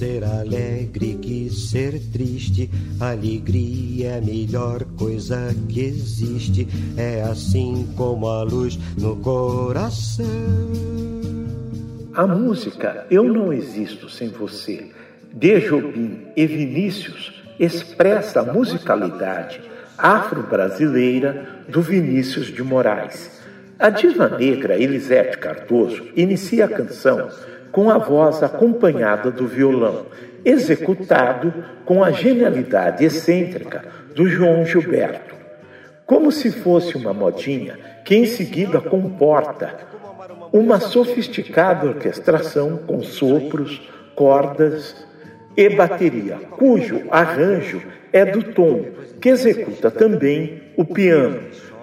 Ser alegre que ser triste. Alegria é a melhor coisa que existe. É assim como a luz no coração. A música Eu Não Existo Sem Você, de Jobim e Vinícius, expressa a musicalidade afro-brasileira do Vinícius de Moraes. A diva negra Elisete Cardoso inicia a canção com a voz acompanhada do violão, executado com a genialidade excêntrica do João Gilberto. Como se fosse uma modinha que em seguida comporta uma sofisticada orquestração com sopros, cordas e bateria, cujo arranjo é do tom, que executa também o piano.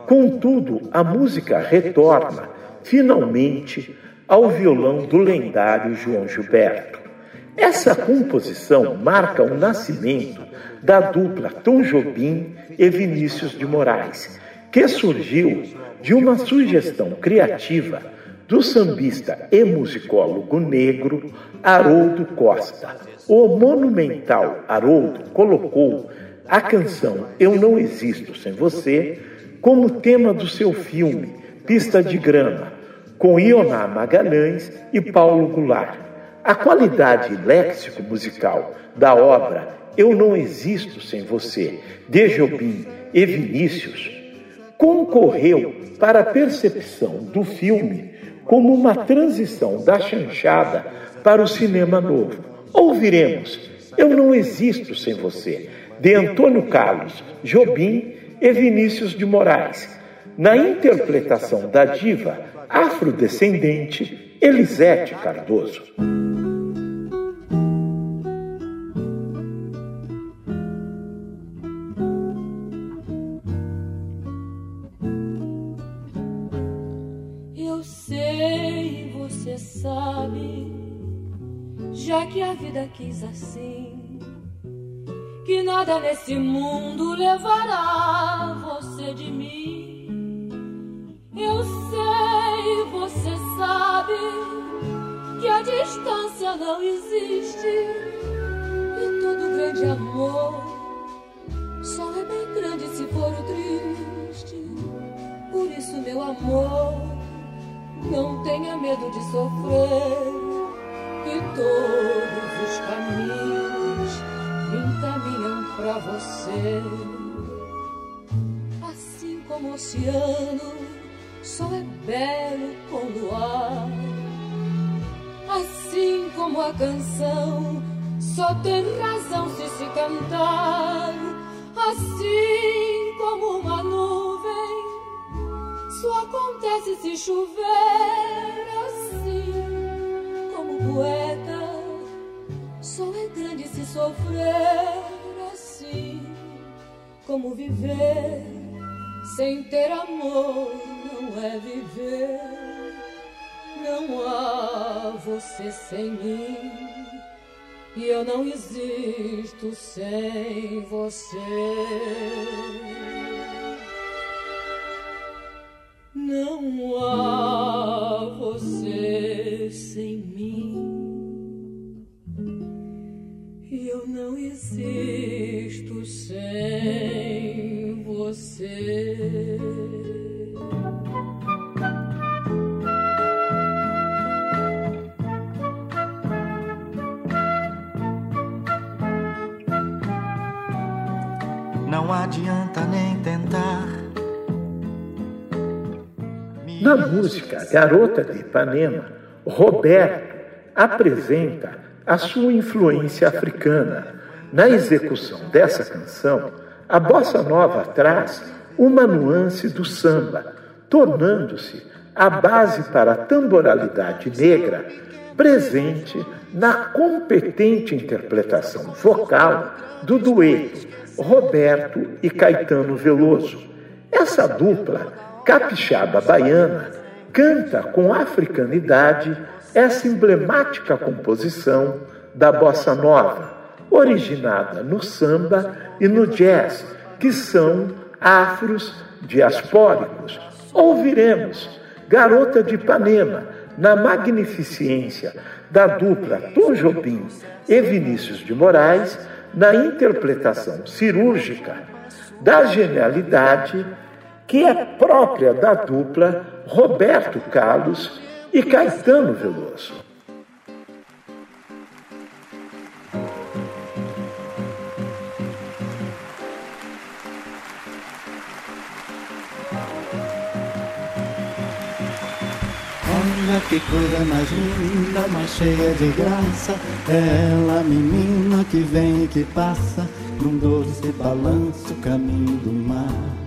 Contudo, a música retorna, finalmente, ao violão do lendário João Gilberto. Essa composição marca o nascimento da dupla Tom Jobim e Vinícius de Moraes, que surgiu de uma sugestão criativa do sambista e musicólogo negro Haroldo Costa. O monumental Haroldo colocou a canção Eu Não Existo Sem Você como tema do seu filme Pista de Grama, com Ioná Magalhães e Paulo Goulart. A qualidade léxico-musical da obra Eu Não Existo Sem Você, de Jobim e Vinícius, concorreu para a percepção do filme como uma transição da chanchada para o cinema novo. Ouviremos Eu Não Existo Sem Você, de Antônio Carlos Jobim e Vinícius de Moraes, na interpretação da diva afrodescendente Elisete Cardoso. Eu sei, você sabe, já que a vida quis assim, que nada nesse mundo levará distância não existe e todo grande amor só é bem grande se for o triste. Por isso, meu amor, não tenha medo de sofrer, que todos os caminhos encaminham para você. Assim como o oceano Assim como a canção só tem razão se se cantar. Assim como uma nuvem só acontece se chover. Assim como poeta só é grande se sofrer. Assim como viver sem ter amor não é viver. Não há você sem mim. E eu não existo sem você. Não há você sem mim. E eu não existo sem você. Na música Garota de Ipanema, Roberto apresenta a sua influência africana. Na execução dessa canção, a bossa nova traz uma nuance do samba, tornando-se a base para a tamboralidade negra presente na competente interpretação vocal do dueto Roberto e Caetano Veloso. Essa dupla capixaba baiana canta com africanidade essa emblemática composição da bossa nova, originada no samba e no jazz, que são afros diaspóricos. Ouviremos Garota de Ipanema, na magnificência da dupla Tom Jobim e Vinícius de Moraes, na interpretação cirúrgica da genialidade que é própria da dupla Roberto Carlos e Caetano Veloso. Olha que coisa mais linda, mais cheia de graça. É ela, menina que vem e que passa, num doce balanço, caminho do mar.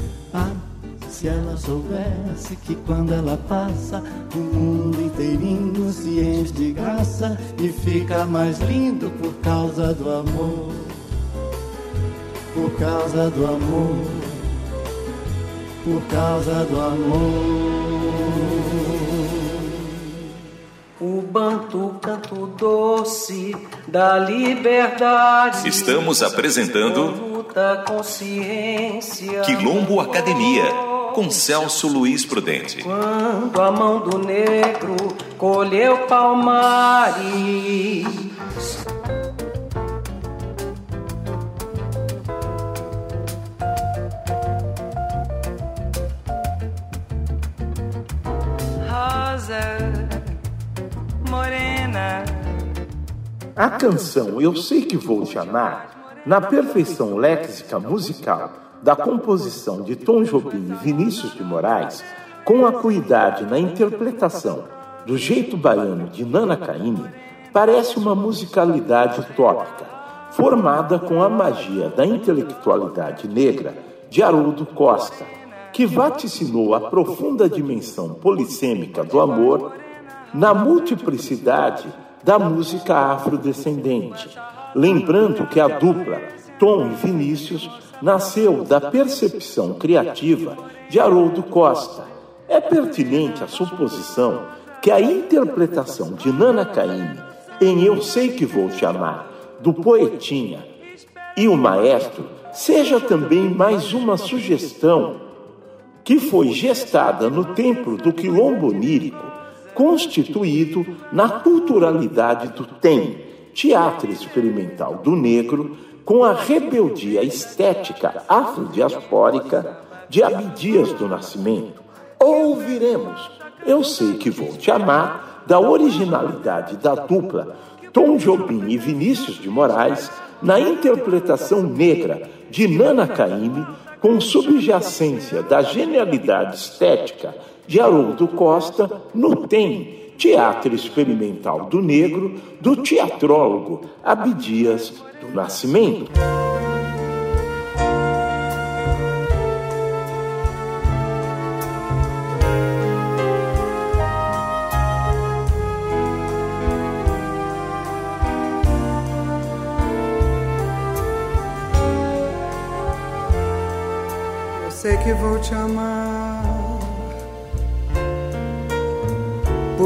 Se ela soubesse que quando ela passa, o mundo inteirinho se enche de graça e fica mais lindo por causa do amor. Por causa do amor. Por causa do amor. O banto canto doce da liberdade. Estamos apresentando. Quilombo Academia. Com Celso Luiz Prudente. Quando a mão do negro colheu palmares. Rosa morena. A canção Eu Sei Que Vou Te Amar, na perfeição léxica musical da composição de Tom Jobim e Vinícius de Moraes, com acuidade na interpretação do jeito baiano de Nana Caymmi, parece uma musicalidade utópica, formada com a magia da intelectualidade negra de Haroldo Costa, que vaticinou a profunda dimensão polissêmica do amor na multiplicidade da música afrodescendente, lembrando que a dupla Tom e Vinícius nasceu da percepção criativa de Haroldo Costa. É pertinente a suposição que a interpretação de Nana Caymmi em Eu Sei Que Vou Te Amar, do Poetinha e o Maestro, seja também mais uma sugestão que foi gestada no templo do quilombo onírico, constituído na culturalidade do TEM, Teatro Experimental do Negro, com a rebeldia estética afrodiaspórica de Abdias do Nascimento. Ouviremos Eu Sei Que Vou Te Amar, da originalidade da dupla Tom Jobim e Vinícius de Moraes, na interpretação negra de Nana Caymmi, com subjacência da genialidade estética de Haroldo Costa no TEM, Teatro Experimental do Negro, do teatrólogo Abdias do Nascimento. Eu sei que vou te amar.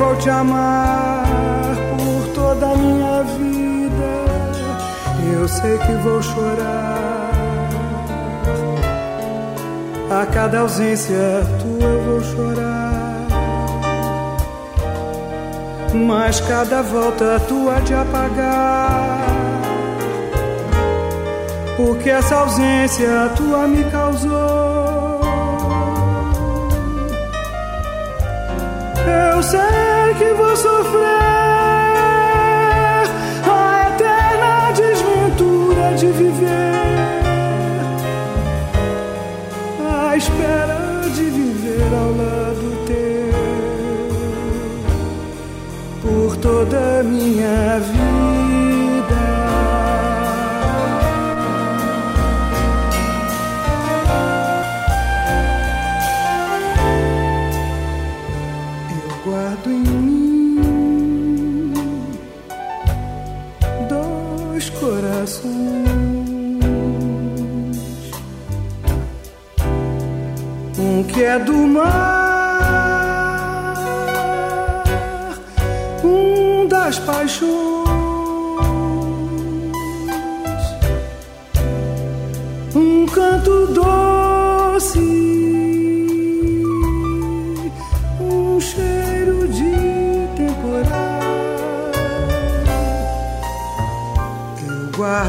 Vou te amar por toda a minha vida. Eu sei que vou chorar. A cada ausência tua eu vou chorar. Mas cada volta tua de apagar. O que essa ausência tua me causou. Eu sei que vou sofrer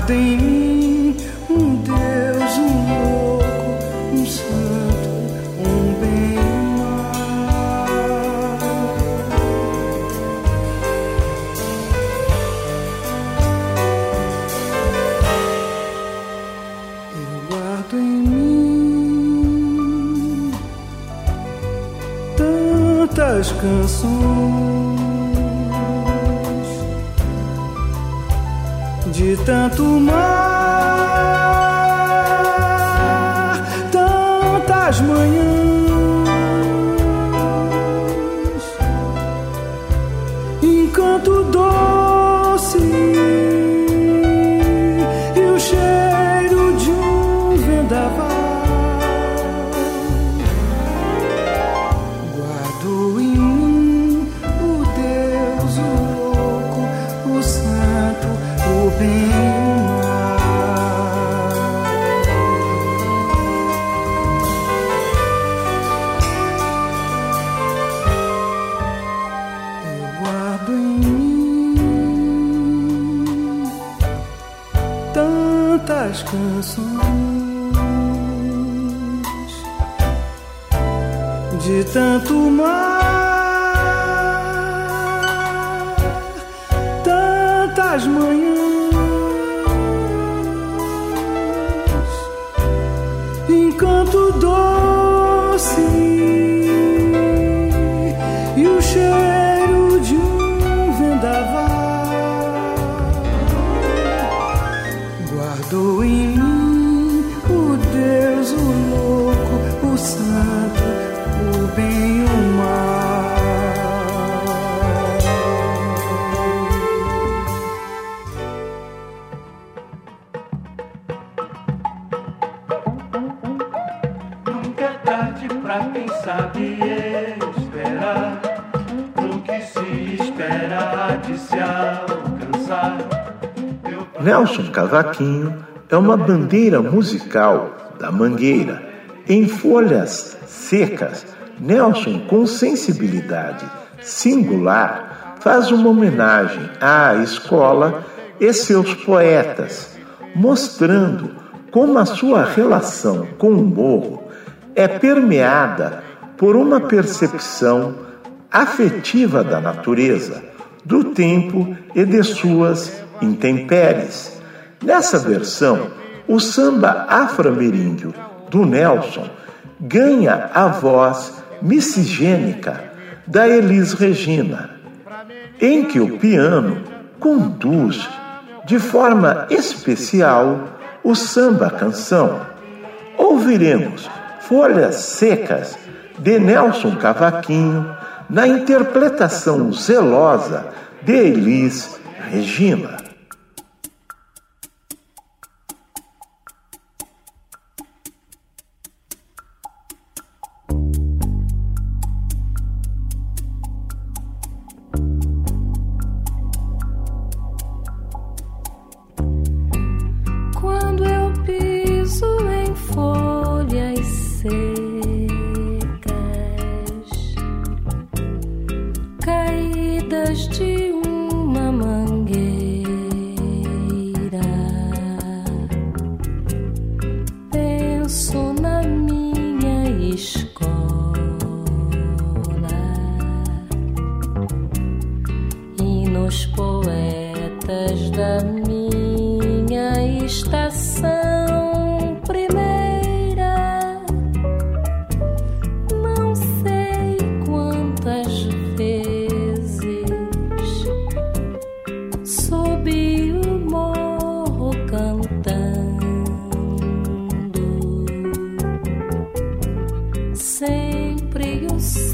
Eu Guardo Nelson Cavaquinho é uma bandeira musical da Mangueira. Em folhas secas, Nelson, com sensibilidade singular, faz uma homenagem à escola e seus poetas, mostrando como a sua relação com o morro é permeada por uma percepção afetiva da natureza, do tempo e de suas intempéries. Nessa versão, o samba afro-ameríndio do Nelson ganha a voz miscigênica da Elis Regina, em que o piano conduz de forma especial o samba-canção. Ouviremos Folhas Secas de Nelson Cavaquinho na interpretação zelosa de Elis Regina.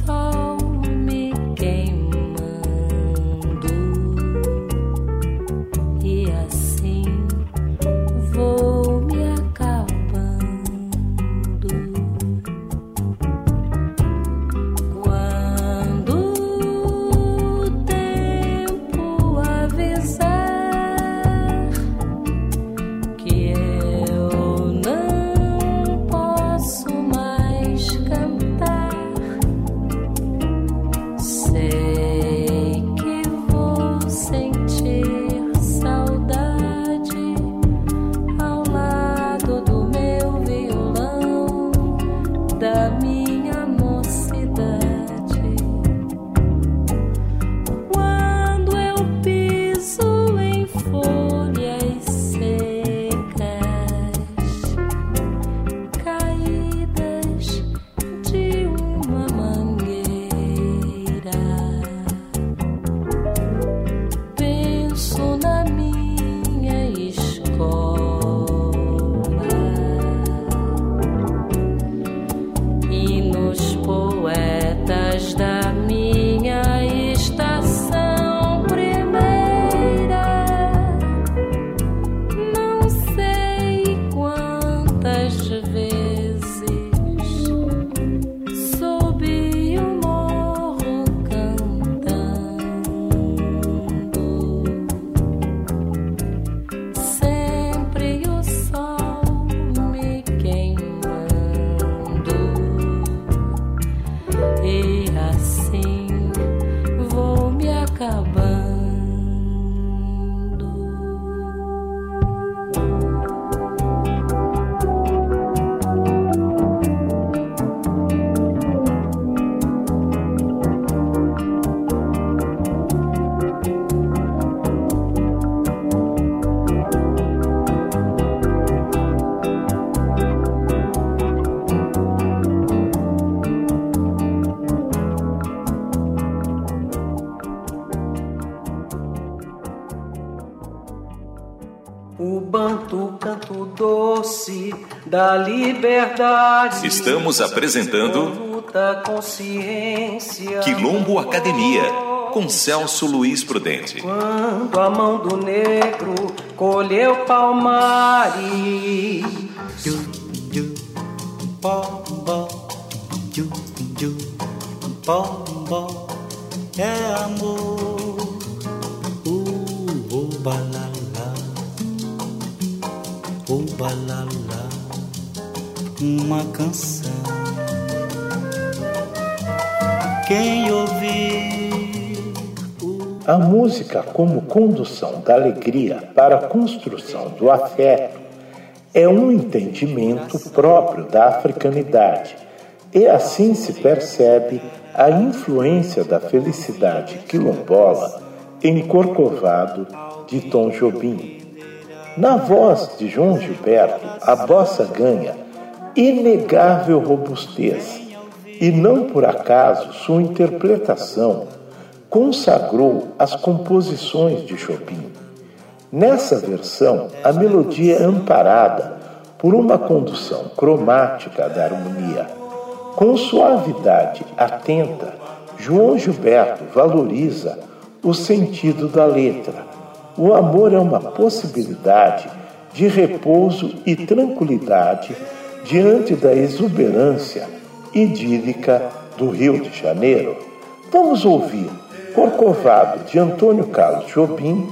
Oh. Liberdade. Estamos apresentando luta consciência. Quilombo Academia com Celso Luiz Prudente. Quando a mão do negro colheu palmares. é amor. Uh, uh, balala, uh, balala, uma canção. Quem ouvir. A música, como condução da alegria para a construção do afeto, é um entendimento próprio da africanidade, e assim se percebe a influência da felicidade quilombola em Corcovado de Tom Jobim. Na voz de João Gilberto, a bossa ganha inegável robustez e não por acaso sua interpretação consagrou as composições de Chopin. Nessa versão, a melodia é amparada por uma condução cromática da harmonia. Com suavidade atenta, João Gilberto valoriza o sentido da letra. O amor é uma possibilidade de repouso e tranquilidade diante da exuberância idílica do Rio de Janeiro. Vamos ouvir Corcovado de Antônio Carlos Jobim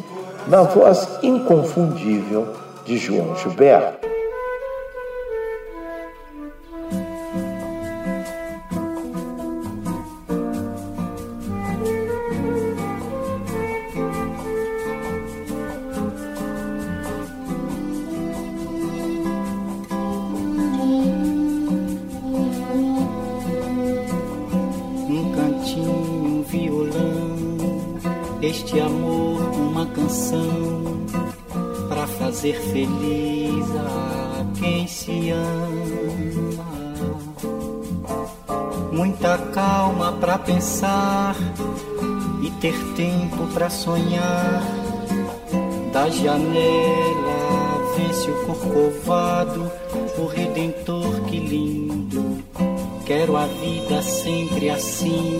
na voz inconfundível de João Gilberto. Este amor, uma canção para fazer feliz a quem se ama. Muita calma para pensar e ter tempo para sonhar. Da janela vê-se o corcovado, o redentor que lindo. Quero a vida sempre assim,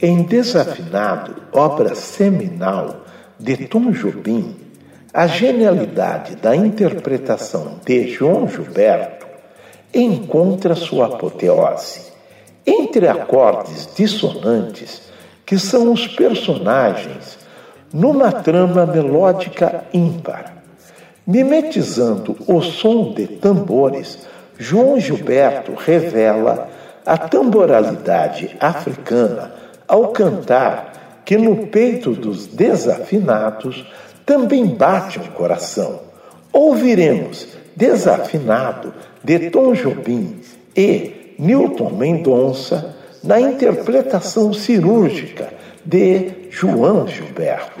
Em Desafinado, obra seminal de Tom Jobim, a genialidade da interpretação de João Gilberto encontra sua apoteose. Entre acordes dissonantes, que são os personagens numa trama melódica ímpar. Mimetizando o som de tambores, João Gilberto revela a tamboralidade africana ao cantar que no peito dos desafinados também bate um coração. Ouviremos Desafinado de Tom Jobim e Newton Mendonça na interpretação cirúrgica de João Gilberto.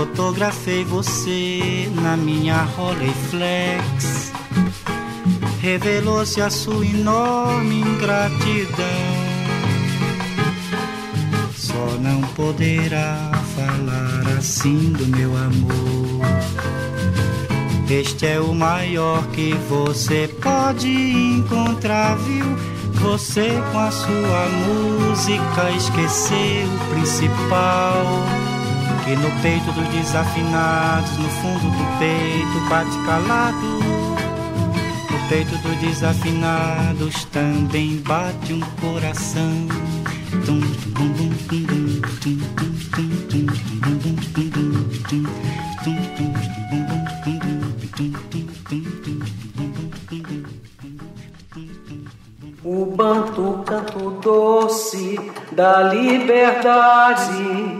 Fotografei você na minha Rolleiflex. Revelou-se a sua enorme ingratidão. Só não poderá falar assim do meu amor. Este é o maior que você pode encontrar, viu? Você com a sua música esqueceu o principal e no peito dos desafinados, no fundo do peito bate calado. No peito dos desafinados também bate um coração. O banto canto doce da liberdade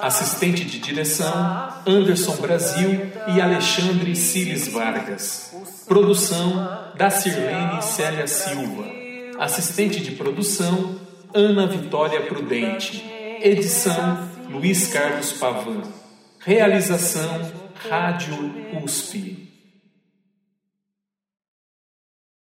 Assistente de direção: Anderson Brasil e Alexandre Cires Vargas. Produção: da Sirlene Célia Silva. Assistente de produção: Ana Vitória Prudente. Edição: Luiz Carlos Pavan. Realização: Rádio USP.